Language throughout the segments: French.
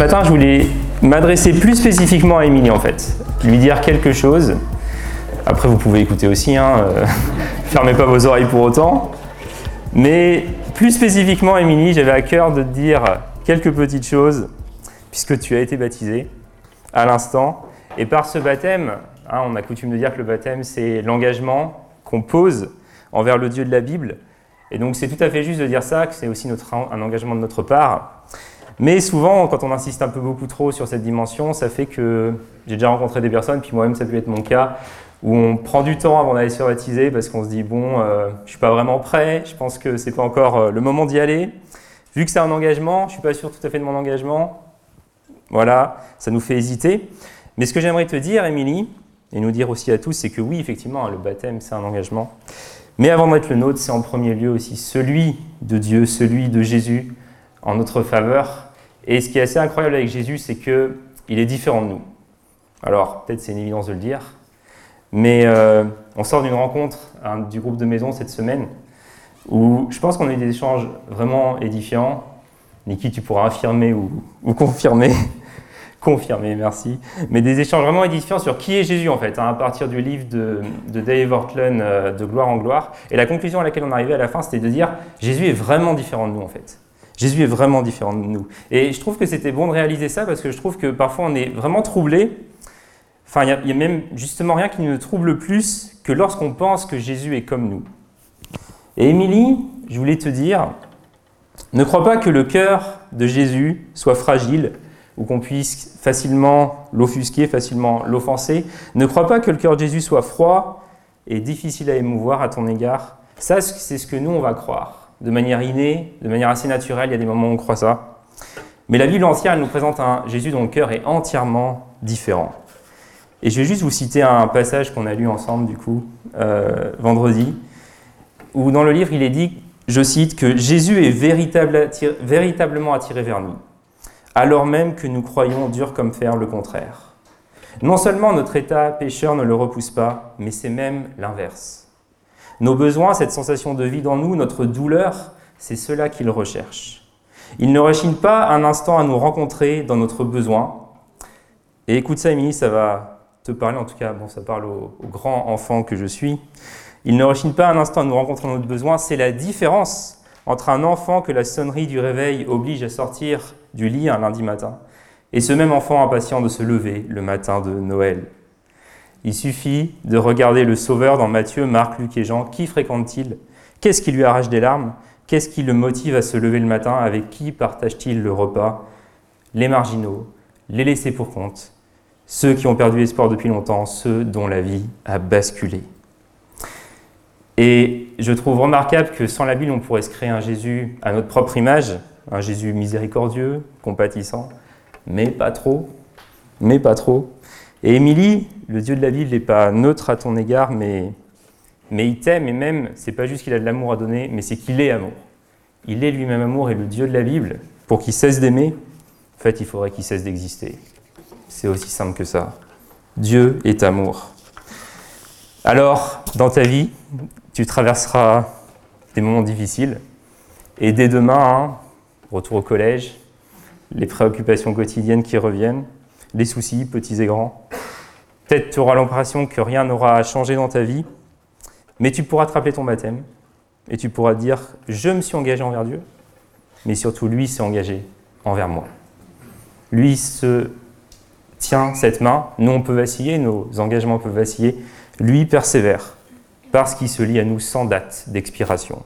matin, je voulais m'adresser plus spécifiquement à Émilie en fait, lui dire quelque chose. Après, vous pouvez écouter aussi, hein, euh, fermez pas vos oreilles pour autant. Mais plus spécifiquement, Émilie, j'avais à cœur de te dire quelques petites choses, puisque tu as été baptisée à l'instant. Et par ce baptême, hein, on a coutume de dire que le baptême, c'est l'engagement qu'on pose envers le Dieu de la Bible. Et donc c'est tout à fait juste de dire ça, que c'est aussi un engagement de notre part. Mais souvent, quand on insiste un peu beaucoup trop sur cette dimension, ça fait que j'ai déjà rencontré des personnes, puis moi-même ça peut être mon cas, où on prend du temps avant d'aller se baptiser parce qu'on se dit bon, euh, je suis pas vraiment prêt, je pense que c'est pas encore euh, le moment d'y aller. Vu que c'est un engagement, je suis pas sûr tout à fait de mon engagement. Voilà, ça nous fait hésiter. Mais ce que j'aimerais te dire, Émilie, et nous dire aussi à tous, c'est que oui, effectivement, le baptême, c'est un engagement. Mais avant d'être le nôtre, c'est en premier lieu aussi celui de Dieu, celui de Jésus en notre faveur. Et ce qui est assez incroyable avec Jésus, c'est qu'il est différent de nous. Alors, peut-être c'est une évidence de le dire, mais euh, on sort d'une rencontre hein, du groupe de maison cette semaine où je pense qu'on a eu des échanges vraiment édifiants. Niki, tu pourras affirmer ou, confirmer. confirmer, merci. Mais des échanges vraiment édifiants sur qui est Jésus en fait, hein, à partir du livre de, Dave Ortland, euh, De gloire en gloire. Et la conclusion à laquelle on arrivait à la fin, c'était de dire Jésus est vraiment différent de nous en fait. Jésus est vraiment différent de nous. Et je trouve que c'était bon de réaliser ça parce que je trouve que parfois on est vraiment troublé Enfin, il n'y a, même justement rien qui nous trouble plus que lorsqu'on pense que Jésus est comme nous. Et Émilie, je voulais te dire, ne crois pas que le cœur de Jésus soit fragile ou qu'on puisse facilement l'offusquer, facilement l'offenser. Ne crois pas que le cœur de Jésus soit froid et difficile à émouvoir à ton égard. Ça, c'est ce que nous, on va croire. De manière innée, de manière assez naturelle, il y a des moments où on croit ça. Mais la Bible entière, nous présente un Jésus dont le cœur est entièrement différent. Et je vais juste vous citer un passage qu'on a lu ensemble, du coup, euh, vendredi, où dans le livre, il est dit, je cite, que Jésus est véritablement attiré vers nous, alors même que nous croyons dur comme fer le contraire. Non seulement notre état pécheur ne le repousse pas, mais c'est même l'inverse. Nos besoins, cette sensation de vie dans nous, notre douleur, c'est cela qu'il recherche. Il ne rechigne pas un instant à nous rencontrer dans notre besoin. Et écoute ça, Émilie, ça va te parler, en tout cas, bon, ça parle au, grand enfant que je suis. Il ne rechigne pas un instant à nous rencontrer dans notre besoin. C'est la différence entre un enfant que la sonnerie du réveil oblige à sortir du lit un lundi matin et ce même enfant impatient de se lever le matin de Noël. Il suffit de regarder le Sauveur dans Matthieu, Marc, Luc et Jean. Qui fréquente-t-il? Qu'est-ce qui lui arrache des larmes? Qu'est-ce qui le motive à se lever le matin? Avec qui partage-t-il le repas? Les marginaux, les laissés pour compte, ceux qui ont perdu espoir depuis longtemps, ceux dont la vie a basculé. Et je trouve remarquable que sans la Bible, on pourrait se créer un Jésus à notre propre image, un Jésus miséricordieux, compatissant, mais pas trop, mais pas trop. Et Émilie, le Dieu de la Bible n'est pas neutre à ton égard, mais, il t'aime, et même, c'est pas juste qu'il a de l'amour à donner, mais c'est qu'il est amour. Il est lui-même amour, et le Dieu de la Bible, pour qu'il cesse d'aimer, en fait, il faudrait qu'il cesse d'exister. C'est aussi simple que ça. Dieu est amour. Alors, dans ta vie, tu traverseras des moments difficiles. Et dès demain, hein, retour au collège, les préoccupations quotidiennes qui reviennent, les soucis, petits et grands. Peut-être tu auras l'impression que rien n'aura changé dans ta vie, mais tu pourras te rappeler ton baptême et tu pourras dire Je me suis engagé envers Dieu, mais surtout lui s'est engagé envers moi. Lui se Tiens cette main. Nous, on peut vaciller, nos engagements peuvent vaciller. Lui persévère, parce qu'il se lie à nous sans date d'expiration.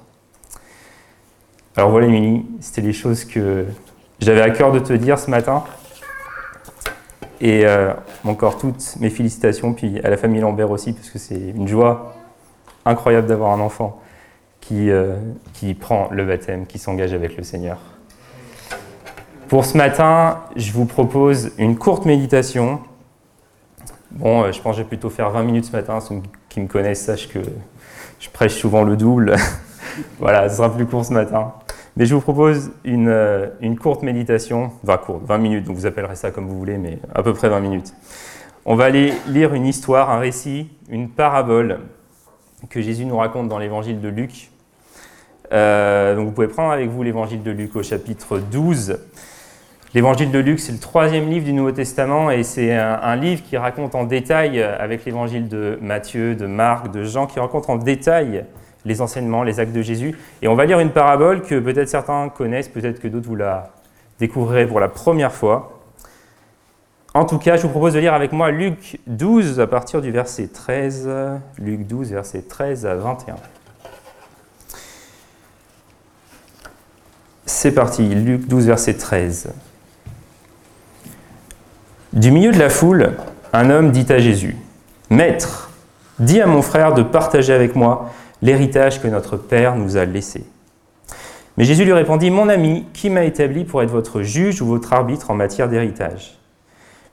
Alors voilà, Émilie, c'était les choses que j'avais à cœur de te dire ce matin. Et euh, encore toutes mes félicitations, puis à la famille Lambert aussi, parce que c'est une joie incroyable d'avoir un enfant qui, euh, qui prend le baptême, qui s'engage avec le Seigneur. Pour ce matin, je vous propose une courte méditation. Bon, euh, je pense que je vais plutôt faire 20 minutes ce matin. Ceux qui me connaissent sachent que je prêche souvent le double. voilà, ce sera plus court ce matin. Mais je vous propose une, euh, courte méditation, enfin courte, 20 minutes, donc vous appellerez ça comme vous voulez, mais à peu près 20 minutes. On va aller lire une histoire, un récit, une parabole que Jésus nous raconte dans l'évangile de Luc. Euh, donc vous pouvez prendre avec vous l'évangile de Luc au chapitre 12. L'évangile de Luc, c'est le troisième livre du Nouveau Testament et c'est un, livre qui raconte en détail, avec l'évangile de Matthieu, de Marc, de Jean, qui raconte en détail les enseignements, les actes de Jésus. Et on va lire une parabole que peut-être certains connaissent, peut-être que d'autres vous la découvrirez pour la première fois. En tout cas, je vous propose de lire avec moi Luc 12 à partir du verset 13. Luc 12, verset 13 à 21. C'est parti, Luc 12, verset 13. Du milieu de la foule, un homme dit à Jésus, Maître, dis à mon frère de partager avec moi l'héritage que notre Père nous a laissé. Mais Jésus lui répondit, Mon ami, qui m'a établi pour être votre juge ou votre arbitre en matière d'héritage?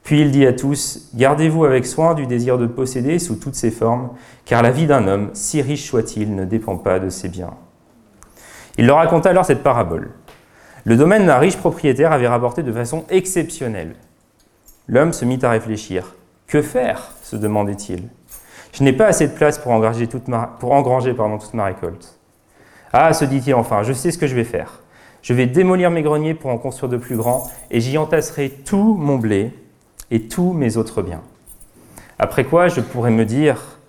Puis il dit à tous, Gardez-vous avec soin du désir de posséder sous toutes ses formes, car la vie d'un homme, si riche soit-il, ne dépend pas de ses biens. Il leur raconta alors cette parabole. Le domaine d'un riche propriétaire avait rapporté de façon exceptionnelle. L'homme se mit à réfléchir. Que faire? se demandait-il. Je n'ai pas assez de place pour engranger toute ma, récolte. Ah, se dit-il enfin, je sais ce que je vais faire. Je vais démolir mes greniers pour en construire de plus grands, et j'y entasserai tout mon blé et tous mes autres biens. Après quoi, je pourrais me dire,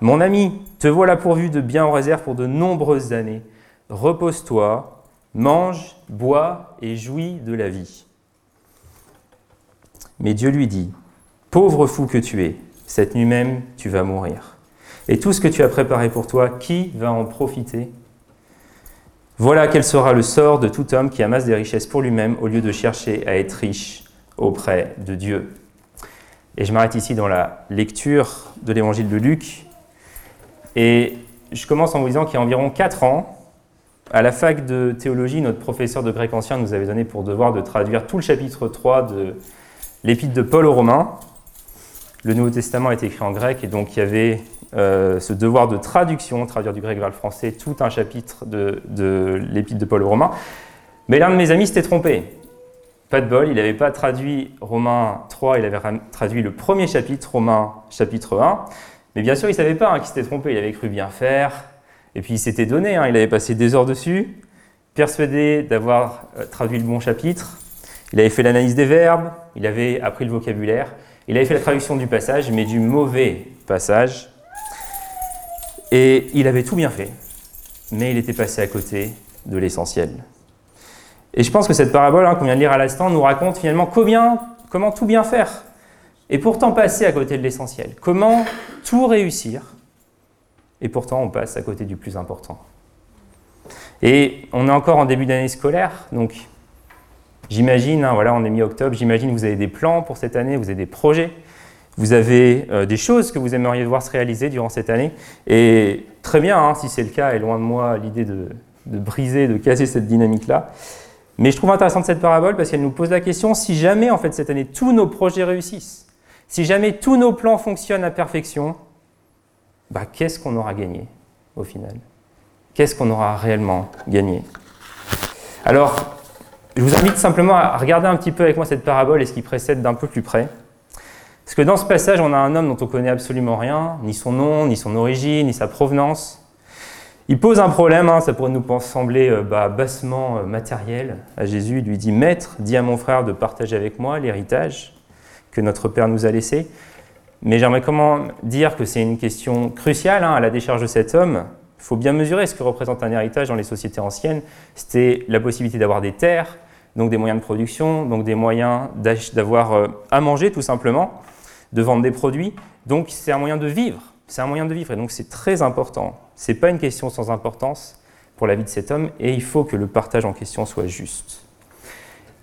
mon ami, te voilà pourvu de biens en réserve pour de nombreuses années. Repose-toi, Mange, bois et jouis de la vie. Mais Dieu lui dit, Pauvre fou que tu es, cette nuit même tu vas mourir. Et tout ce que tu as préparé pour toi, qui va en profiter Voilà quel sera le sort de tout homme qui amasse des richesses pour lui-même au lieu de chercher à être riche auprès de Dieu. Et je m'arrête ici dans la lecture de l'évangile de Luc. Et je commence en vous disant qu'il y a environ 4 ans, à la fac de théologie, notre professeur de grec ancien nous avait donné pour devoir de traduire tout le chapitre 3 de l'épître de Paul aux Romains. Le Nouveau Testament est écrit en grec et donc il y avait euh, ce devoir de traduction, traduire du grec vers le français, tout un chapitre de, de l'épître de Paul aux Romains. Mais l'un de mes amis s'était trompé. Pas de bol, il n'avait pas traduit Romains 3, il avait traduit le premier chapitre, Romains chapitre 1. Mais bien sûr, il ne savait pas hein, qu'il s'était trompé, il avait cru bien faire, et puis il s'était donné, hein, il avait passé des heures dessus, persuadé d'avoir euh, traduit le bon chapitre. Il avait fait l'analyse des verbes, il avait appris le vocabulaire, il avait fait la traduction du passage, mais du mauvais passage. Et il avait tout bien fait, mais il était passé à côté de l'essentiel. Et je pense que cette parabole hein, qu'on vient de lire à l'instant nous raconte finalement comment tout bien faire, et pourtant passer à côté de l'essentiel. Comment tout réussir, et pourtant on passe à côté du plus important. Et on est encore en début d'année scolaire, donc j'imagine, hein, voilà, on est mi-octobre, j'imagine vous avez des plans pour cette année, vous avez des projets, vous avez euh, des choses que vous aimeriez voir se réaliser durant cette année. Et très bien, hein, si c'est le cas, et loin de moi l'idée de, de briser, de casser cette dynamique-là. Mais je trouve intéressante cette parabole parce qu'elle nous pose la question si jamais en fait cette année tous nos projets réussissent, si jamais tous nos plans fonctionnent à perfection, bah, qu'est-ce qu'on aura gagné au final? Qu'est-ce qu'on aura réellement gagné? Alors, je vous invite simplement à regarder un petit peu avec moi cette parabole et ce qui précède d'un peu plus près. Parce que dans ce passage, on a un homme dont on connaît absolument rien, ni son nom, ni son origine, ni sa provenance. Il pose un problème, hein, ça pourrait nous sembler euh, bah, bassement euh, matériel à Jésus. Il lui dit Maître, dis à mon frère de partager avec moi l'héritage que notre Père nous a laissé. Mais j'aimerais comment dire que c'est une question cruciale hein, à la décharge de cet homme. Il faut bien mesurer ce que représente un héritage dans les sociétés anciennes. C'était la possibilité d'avoir des terres, donc des moyens de production, donc des moyens d'avoir euh, à manger tout simplement, de vendre des produits. Donc c'est un moyen de vivre. C'est un moyen de vivre et donc c'est très important. Ce n'est pas une question sans importance pour la vie de cet homme et il faut que le partage en question soit juste.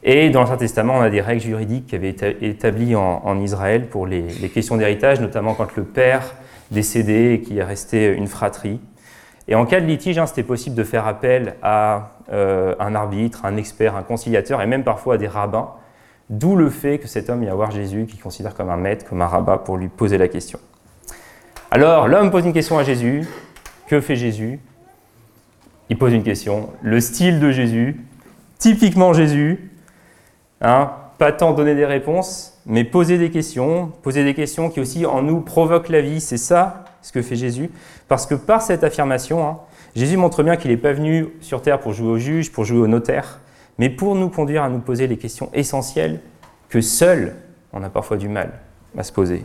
Et dans l'Ancien Testament, on a des règles juridiques qui avaient été établies en, Israël pour les, questions d'héritage, notamment quand le père décédé et qu'il restait une fratrie. Et en cas de litige, hein, c'était possible de faire appel à euh, un arbitre, un expert, un conciliateur et même parfois à des rabbins. D'où le fait que cet homme y avoir Jésus, qui considère comme un maître, comme un rabbin, pour lui poser la question. Alors, l'homme pose une question à Jésus. Que fait Jésus? Il pose une question. Le style de Jésus, typiquement Jésus, Hein, pas tant donner des réponses, mais poser des questions, poser des questions qui aussi en nous provoquent la vie. C'est ça ce que fait Jésus. Parce que par cette affirmation, hein, Jésus montre bien qu'il n'est pas venu sur terre pour jouer au juge, pour jouer au notaire, mais pour nous conduire à nous poser les questions essentielles que seul on a parfois du mal à se poser.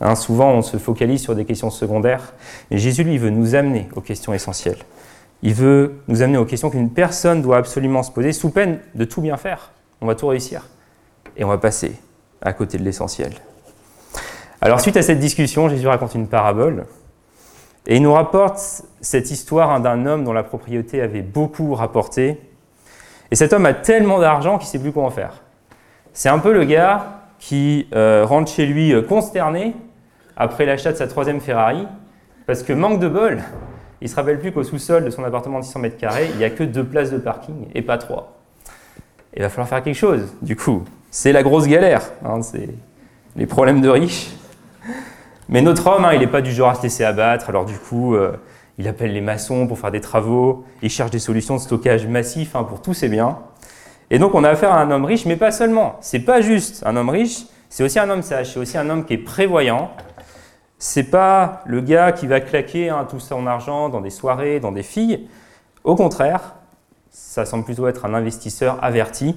Hein, souvent, on se focalise sur des questions secondaires, mais Jésus, lui, veut nous amener aux questions essentielles. Il veut nous amener aux questions qu'une personne doit absolument se poser, sous peine de tout bien faire. On va tout réussir. Et on va passer à côté de l'essentiel. Alors, suite à cette discussion, Jésus raconte une parabole. Et il nous rapporte cette histoire d'un homme dont la propriété avait beaucoup rapporté. Et cet homme a tellement d'argent qu'il ne sait plus quoi en faire. C'est un peu le gars qui euh, rentre chez lui euh, consterné après l'achat de sa troisième Ferrari, parce que manque de bol, il se rappelle plus qu'au sous-sol de son appartement de 600 mètres carrés, il n'y a que deux places de parking et pas trois. Il va falloir faire quelque chose, du coup. C'est la grosse galère, hein, c'est les problèmes de riches. Mais notre homme, hein, il n'est pas du genre à se laisser abattre, alors du coup, euh, il appelle les maçons pour faire des travaux, il cherche des solutions de stockage massif hein, pour tous ses biens. Et donc on a affaire à un homme riche, mais pas seulement. C'est pas juste un homme riche, c'est aussi un homme sage, c'est aussi un homme qui est prévoyant. C'est pas le gars qui va claquer tout son argent dans des soirées, dans des filles. Au contraire, ça semble plutôt être un investisseur averti.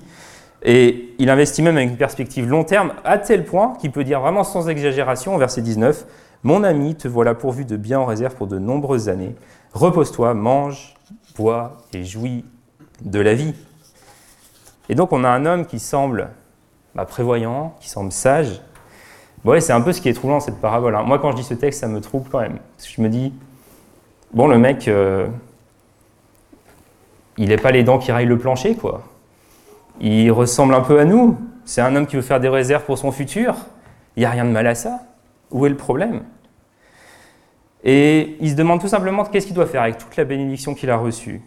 Et il investit même avec une perspective long terme, à tel point qu'il peut dire vraiment sans exagération, au verset 19, Mon ami, te voilà pourvu de bien en réserve pour de nombreuses années. Repose-toi, mange, bois et jouis de la vie. Et donc on a un homme qui semble bah, prévoyant, qui semble sage. C'est un peu ce qui est troublant cette parabole. Hein. Moi, quand je dis ce texte, ça me trouble quand même. Parce que je me dis, bon, le mec, euh, il n'est pas les dents qui raillent le plancher, quoi. Il ressemble un peu à nous. C'est un homme qui veut faire des réserves pour son futur. Il n'y a rien de mal à ça. Où est le problème? Et il se demande tout simplement qu'est-ce qu'il doit faire avec toute la bénédiction qu'il a reçue.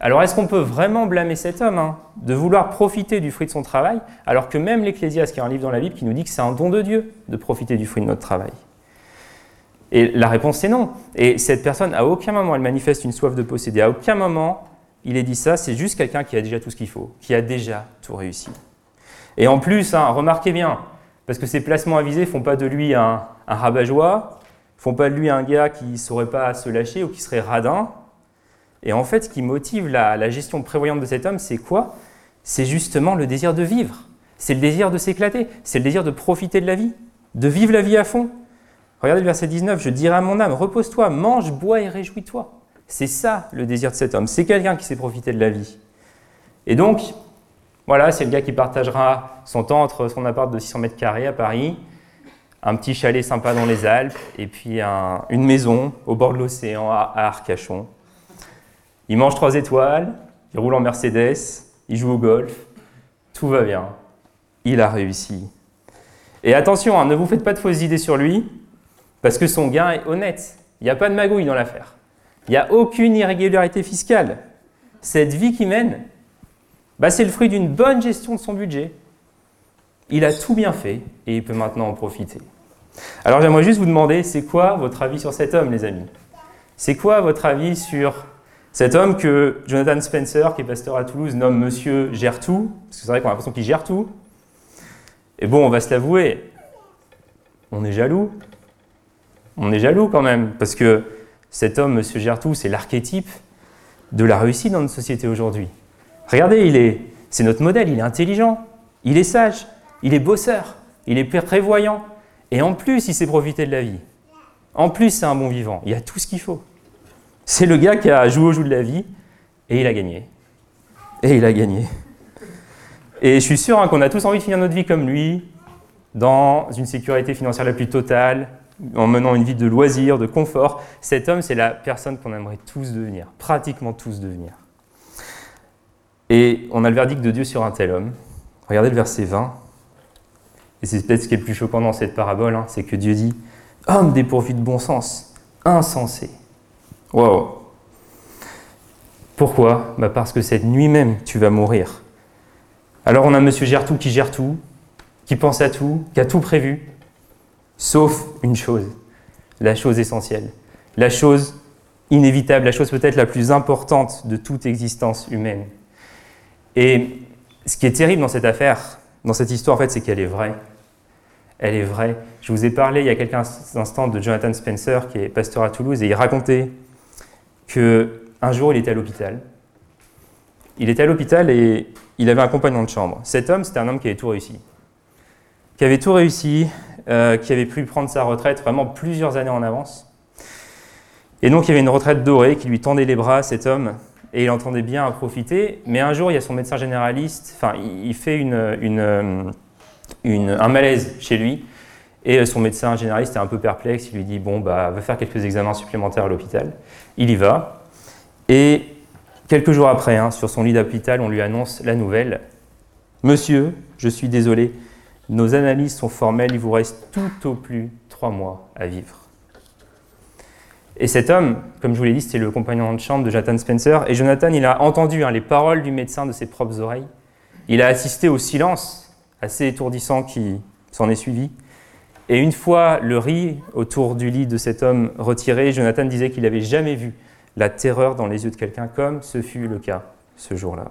Alors est-ce qu'on peut vraiment blâmer cet homme hein, de vouloir profiter du fruit de son travail, alors que même l'Ecclésiaste, qui est un livre dans la Bible, qui nous dit que c'est un don de Dieu de profiter du fruit de notre travail? Et la réponse c'est non. Et cette personne, à aucun moment, elle manifeste une soif de posséder. À aucun moment, il est dit ça. C'est juste quelqu'un qui a déjà tout ce qu'il faut, qui a déjà tout réussi. Et en plus, hein, remarquez bien, parce que ces placements avisés font pas de lui un, un rabat-joie, font pas de lui un gars qui ne saurait pas se lâcher ou qui serait radin, et en fait, ce qui motive la, gestion prévoyante de cet homme, c'est quoi? C'est justement le désir de vivre. C'est le désir de s'éclater. C'est le désir de profiter de la vie, de vivre la vie à fond. Regardez le verset 19, je dirai à mon âme, repose-toi, mange, bois et réjouis-toi. C'est ça le désir de cet homme. C'est quelqu'un qui sait profiter de la vie. Et donc, voilà, c'est le gars qui partagera son temps entre son appart de 600 mètres carrés à Paris, un petit chalet sympa dans les Alpes, et puis une maison au bord de l'océan à Arcachon. Il mange trois étoiles, il roule en Mercedes, il joue au golf, tout va bien. Il a réussi. Et attention, hein, ne vous faites pas de fausses idées sur lui, parce que son gain est honnête. Il n'y a pas de magouille dans l'affaire. Il n'y a aucune irrégularité fiscale. Cette vie qu'il mène, bah, c'est le fruit d'une bonne gestion de son budget. Il a tout bien fait et il peut maintenant en profiter. Alors j'aimerais juste vous demander, c'est quoi votre avis sur cet homme, les amis? C'est quoi votre avis sur cet homme que Jonathan Spencer, qui est pasteur à Toulouse, nomme Monsieur gère tout, parce que c'est vrai qu'on a l'impression qu'il gère tout. Et bon, on va se l'avouer, on est jaloux. On est jaloux quand même, parce que cet homme, gère tout, c'est l'archétype de la réussite dans notre société aujourd'hui. Regardez, il est, c'est notre modèle, il est intelligent, il est sage, il est bosseur, il est prévoyant, et en plus, il sait profiter de la vie. En plus, c'est un bon vivant, il a tout ce qu'il faut. C'est le gars qui a joué au jeu de la vie et il a gagné. Et il a gagné. Et je suis sûr hein, qu'on a tous envie de finir notre vie comme lui, dans une sécurité financière la plus totale, en menant une vie de loisirs, de confort. Cet homme, c'est la personne qu'on aimerait tous devenir, pratiquement tous devenir. Et on a le verdict de Dieu sur un tel homme. Regardez le verset 20. Et c'est peut-être ce qui est le plus choquant dans cette parabole, hein, c'est que Dieu dit Homme dépourvu de bon sens, insensé. Wow. Pourquoi? Bah Parce que cette nuit même, tu vas mourir. Alors on a Monsieur gère tout qui gère tout, qui pense à tout, qui a tout prévu, sauf une chose, la chose essentielle, la chose inévitable, la chose peut-être la plus importante de toute existence humaine. Et ce qui est terrible dans cette affaire, dans cette histoire, en fait, c'est qu'elle est vraie. Elle est vraie. Je vous ai parlé il y a quelques instants de Jonathan Spencer, qui est pasteur à Toulouse, et il racontait qu'un jour il était à l'hôpital il était à l'hôpital et il avait un compagnon de chambre. Cet homme, c'était un homme qui avait tout réussi. Qui avait tout réussi, euh, qui avait pu prendre sa retraite vraiment plusieurs années en avance. Et donc il y avait une retraite dorée qui lui tendait les bras, cet homme, et il entendait bien à profiter. Mais un jour, il y a son médecin généraliste, enfin, il fait une, un malaise chez lui. Et son médecin généraliste est un peu perplexe. Il lui dit Bon, bah, va faire quelques examens supplémentaires à l'hôpital. Il y va. Et quelques jours après, hein, sur son lit d'hôpital, on lui annonce la nouvelle Monsieur, je suis désolé, nos analyses sont formelles, il vous reste tout au plus trois mois à vivre. Et cet homme, comme je vous l'ai dit, c'était le compagnon de chambre de Jonathan Spencer. Et Jonathan, il a entendu hein, les paroles du médecin de ses propres oreilles. Il a assisté au silence assez étourdissant qui s'en est suivi. Et une fois le riz autour du lit de cet homme retiré, Jonathan disait qu'il n'avait jamais vu la terreur dans les yeux de quelqu'un comme ce fut le cas ce jour-là.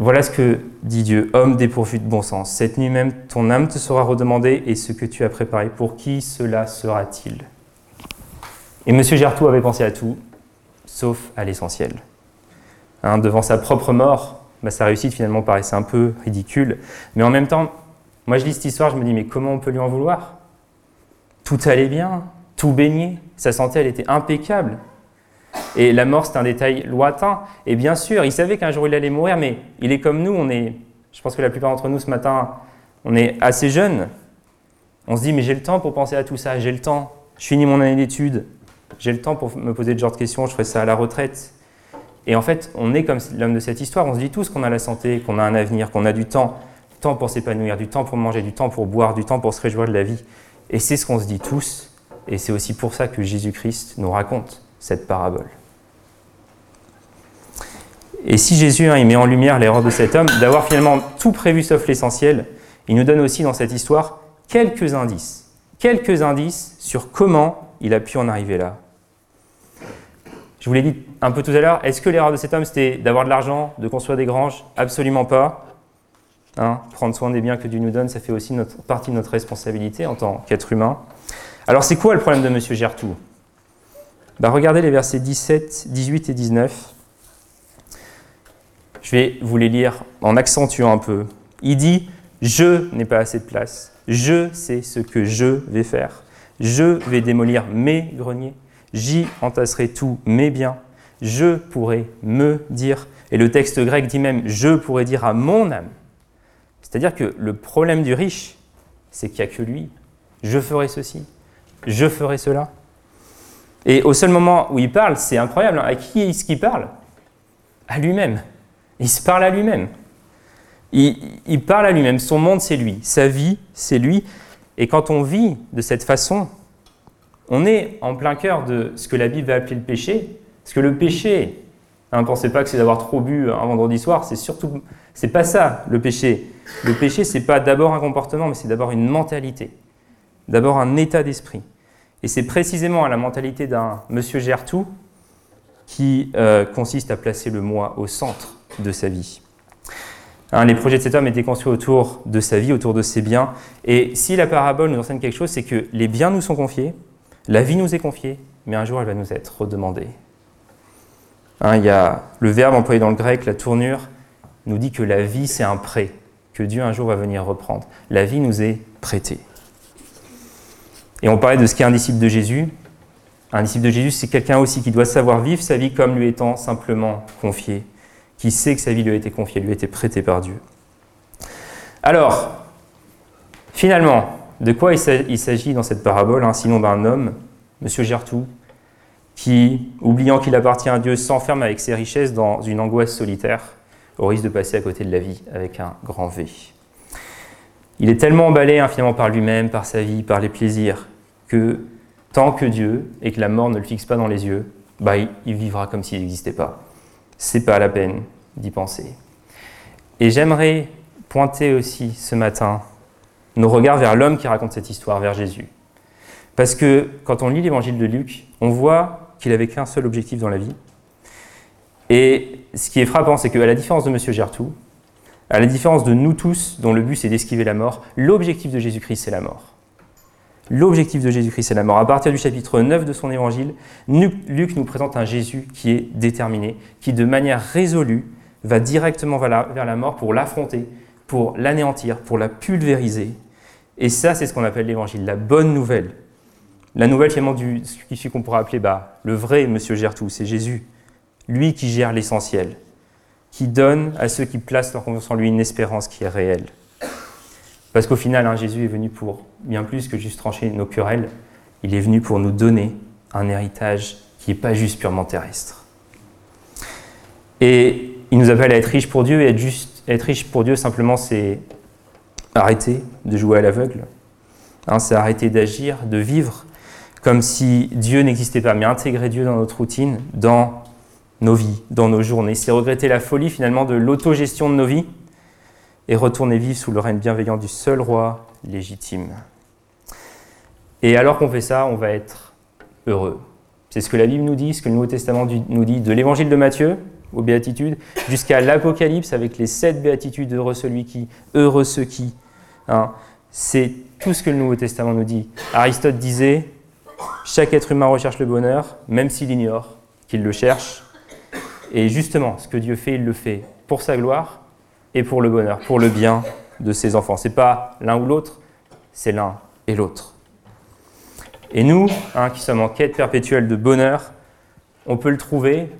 Voilà ce que dit Dieu, homme dépourvu de bon sens. Cette nuit même, ton âme te sera redemandée et ce que tu as préparé, pour qui cela sera-t-il? Et M. Gertou avait pensé à tout, sauf à l'essentiel. Hein, devant sa propre mort, bah, sa réussite finalement paraissait un peu ridicule. Mais en même temps, moi je lis cette histoire, je me dis, mais comment on peut lui en vouloir? Tout allait bien, tout baignait, sa santé elle était impeccable. Et la mort, c'est un détail lointain. Et bien sûr, il savait qu'un jour il allait mourir, mais il est comme nous. On est, je pense que la plupart d'entre nous ce matin, on est assez jeunes. On se dit, mais j'ai le temps pour penser à tout ça, j'ai le temps. Je finis mon année d'études, j'ai le temps pour me poser ce genre de questions, je ferai ça à la retraite. Et en fait, on est comme l'homme de cette histoire. On se dit tous qu'on a la santé, qu'on a un avenir, qu'on a du temps, du temps pour s'épanouir, du temps pour manger, du temps pour boire, du temps pour se réjouir de la vie. Et c'est ce qu'on se dit tous. Et c'est aussi pour ça que Jésus-Christ nous raconte cette parabole. Et si Jésus hein, met en lumière l'erreur de cet homme d'avoir finalement tout prévu sauf l'essentiel, il nous donne aussi dans cette histoire quelques indices, quelques indices sur comment il a pu en arriver là. Je vous l'ai dit un peu tout à l'heure, est-ce que l'erreur de cet homme c'était d'avoir de l'argent, de construire des granges? Absolument pas. Hein, prendre soin des biens que Dieu nous donne, ça fait aussi partie de notre responsabilité en tant qu'être humain. Alors c'est quoi le problème de M. Gertou bah, regardez les versets 17, 18 et 19. Je vais vous les lire en accentuant un peu. Il dit Je n'ai pas assez de place. Je sais ce que je vais faire. Je vais démolir mes greniers. J'y entasserai tous mes biens. Je pourrai me dire. Et le texte grec dit même Je pourrai dire à mon âme. C'est-à-dire que le problème du riche, c'est qu'il n'y a que lui. Je ferai ceci. Je ferai cela. Et au seul moment où il parle, c'est incroyable. Hein. À qui est-ce qu'il parle? À lui-même. Il se parle à lui-même. Il, parle à lui-même. Son monde, c'est lui. Sa vie, c'est lui. Et quand on vit de cette façon, on est en plein cœur de ce que la Bible va appeler le péché. Parce que le péché, ne hein, pensez pas que c'est d'avoir trop bu un vendredi soir, c'est surtout, c'est pas ça le péché. Le péché, c'est pas d'abord un comportement, mais c'est d'abord une mentalité, d'abord un état d'esprit. Et c'est précisément à la mentalité d'un monsieur Gertou qui euh, consiste à placer le moi au centre de sa vie. Hein, les projets de cet homme étaient construits autour de sa vie, autour de ses biens. Et si la parabole nous enseigne quelque chose, c'est que les biens nous sont confiés, la vie nous est confiée, mais un jour elle va nous être redemandée. Hein, y a le verbe employé dans le grec, la tournure, nous dit que la vie c'est un prêt, que Dieu un jour va venir reprendre. La vie nous est prêtée. Et on parlait de ce qu'est un disciple de Jésus. Un disciple de Jésus, c'est quelqu'un aussi qui doit savoir vivre sa vie comme lui étant simplement confié, qui sait que sa vie lui a été confiée, lui a été prêtée par Dieu. Alors, finalement, de quoi il s'agit dans cette parabole, hein, sinon d'un homme, M. Gertou, qui, oubliant qu'il appartient à Dieu, s'enferme avec ses richesses dans une angoisse solitaire, au risque de passer à côté de la vie avec un grand V. Il est tellement emballé hein, par lui-même, par sa vie, par les plaisirs, que tant que Dieu et que la mort ne le fixe pas dans les yeux, bah, il vivra comme s'il n'existait pas. C'est pas la peine d'y penser. Et j'aimerais pointer aussi ce matin nos regards vers l'homme qui raconte cette histoire, vers Jésus. Parce que quand on lit l'évangile de Luc, on voit qu'il avait qu'un seul objectif dans la vie. Et ce qui est frappant, c'est qu'à la différence de M. Gertou, à la différence de nous tous, dont le but c'est d'esquiver la mort, l'objectif de Jésus-Christ c'est la mort. L'objectif de Jésus-Christ, c'est la mort. À partir du chapitre 9 de son évangile, Luc nous présente un Jésus qui est déterminé, qui de manière résolue va directement vers la mort pour l'affronter, pour l'anéantir, pour la pulvériser. Et ça, c'est ce qu'on appelle l'évangile, la bonne nouvelle. La nouvelle finalement du qu'on pourrait appeler bah, le vrai Monsieur gère tout, c'est Jésus. Lui qui gère l'essentiel, qui donne à ceux qui placent leur confiance en lui une espérance qui est réelle. Parce qu'au final, hein, Jésus est venu pour bien plus que juste trancher nos querelles. Il est venu pour nous donner un héritage qui n'est pas juste purement terrestre. Et il nous appelle à être riche pour Dieu, et être, juste, être riche pour Dieu, simplement, c'est arrêter de jouer à l'aveugle. Hein, c'est arrêter d'agir, de vivre comme si Dieu n'existait pas, mais intégrer Dieu dans notre routine, dans nos vies, dans nos journées. C'est regretter la folie finalement de l'autogestion de nos vies et retourner vivre sous le règne bienveillant du seul roi légitime. Et alors qu'on fait ça, on va être heureux. C'est ce que la Bible nous dit, ce que le Nouveau Testament nous dit, de l'évangile de Matthieu aux béatitudes, jusqu'à l'Apocalypse avec les sept béatitudes, heureux celui qui, heureux ceux qui. Hein. C'est tout ce que le Nouveau Testament nous dit. Aristote disait, chaque être humain recherche le bonheur, même s'il ignore qu'il le cherche. Et justement, ce que Dieu fait, il le fait pour sa gloire et pour le bonheur, pour le bien de ses enfants. Ce n'est pas l'un ou l'autre, c'est l'un et l'autre. Et nous, hein, qui sommes en quête perpétuelle de bonheur, on peut le trouver,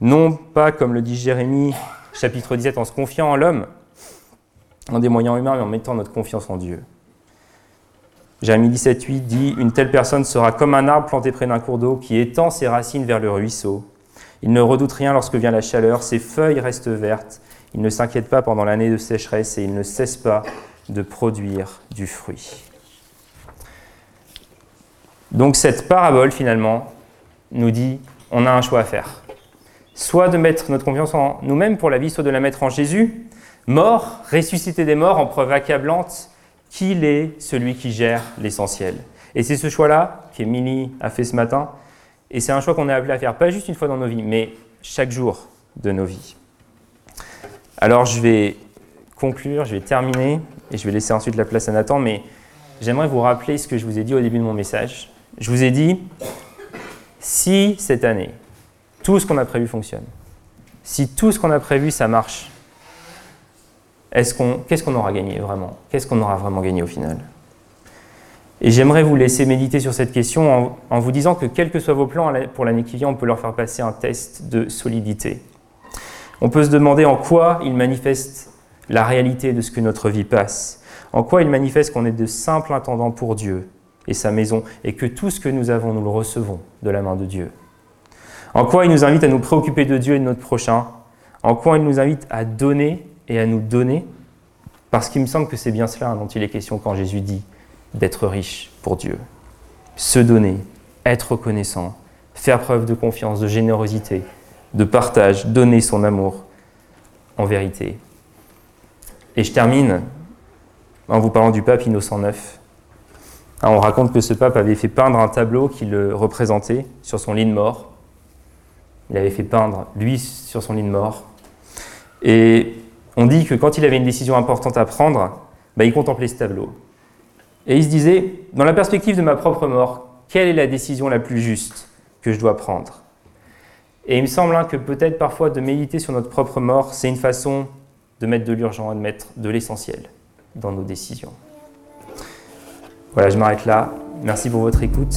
non pas comme le dit Jérémie, chapitre 17, en se confiant en l'homme, en des moyens humains, mais en mettant notre confiance en Dieu. Jérémie 17, 8 dit Une telle personne sera comme un arbre planté près d'un cours d'eau qui étend ses racines vers le ruisseau. Il ne redoute rien lorsque vient la chaleur, ses feuilles restent vertes, il ne s'inquiète pas pendant l'année de sécheresse et il ne cesse pas de produire du fruit. Donc cette parabole, finalement, nous dit, on a un choix à faire. Soit de mettre notre confiance en nous-mêmes pour la vie, soit de la mettre en Jésus, mort, ressuscité des morts, en preuve accablante qu'il est celui qui gère l'essentiel. Et c'est ce choix-là qu'Émilie a fait ce matin, et c'est un choix qu'on est appelé à faire, pas juste une fois dans nos vies, mais chaque jour de nos vies. Alors je vais conclure, je vais terminer et je vais laisser ensuite la place à Nathan, mais j'aimerais vous rappeler ce que je vous ai dit au début de mon message. Je vous ai dit, si cette année, tout ce qu'on a prévu fonctionne, si tout ce qu'on a prévu, ça marche, qu'est-ce qu'on aura gagné vraiment? Qu'est-ce qu'on aura vraiment gagné au final? Et j'aimerais vous laisser méditer sur cette question en, en vous disant que quels que soient vos plans pour l'année qui vient, on peut leur faire passer un test de solidité. On peut se demander en quoi il manifeste la réalité de ce que notre vie passe, en quoi il manifeste qu'on est de simples intendants pour Dieu et sa maison, et que tout ce que nous avons, nous le recevons de la main de Dieu. En quoi il nous invite à nous préoccuper de Dieu et de notre prochain, en quoi il nous invite à donner et à nous donner, parce qu'il me semble que c'est bien cela dont il est question quand Jésus dit d'être riche pour Dieu. Se donner, être reconnaissant, faire preuve de confiance, de générosité, de partage, donner son amour en vérité. Et je termine en vous parlant du pape Innocent IX. Hein, on raconte que ce pape avait fait peindre un tableau qui le représentait sur son lit de mort. Il avait fait peindre lui sur son lit de mort. Et on dit que quand il avait une décision importante à prendre, bah, il contemplait ce tableau. Et il se disait, dans la perspective de ma propre mort, quelle est la décision la plus juste que je dois prendre? Et il me semble hein, que peut-être parfois de méditer sur notre propre mort, c'est une façon de mettre de l'urgent de mettre de l'essentiel dans nos décisions. Voilà, je m'arrête là. Merci pour votre écoute.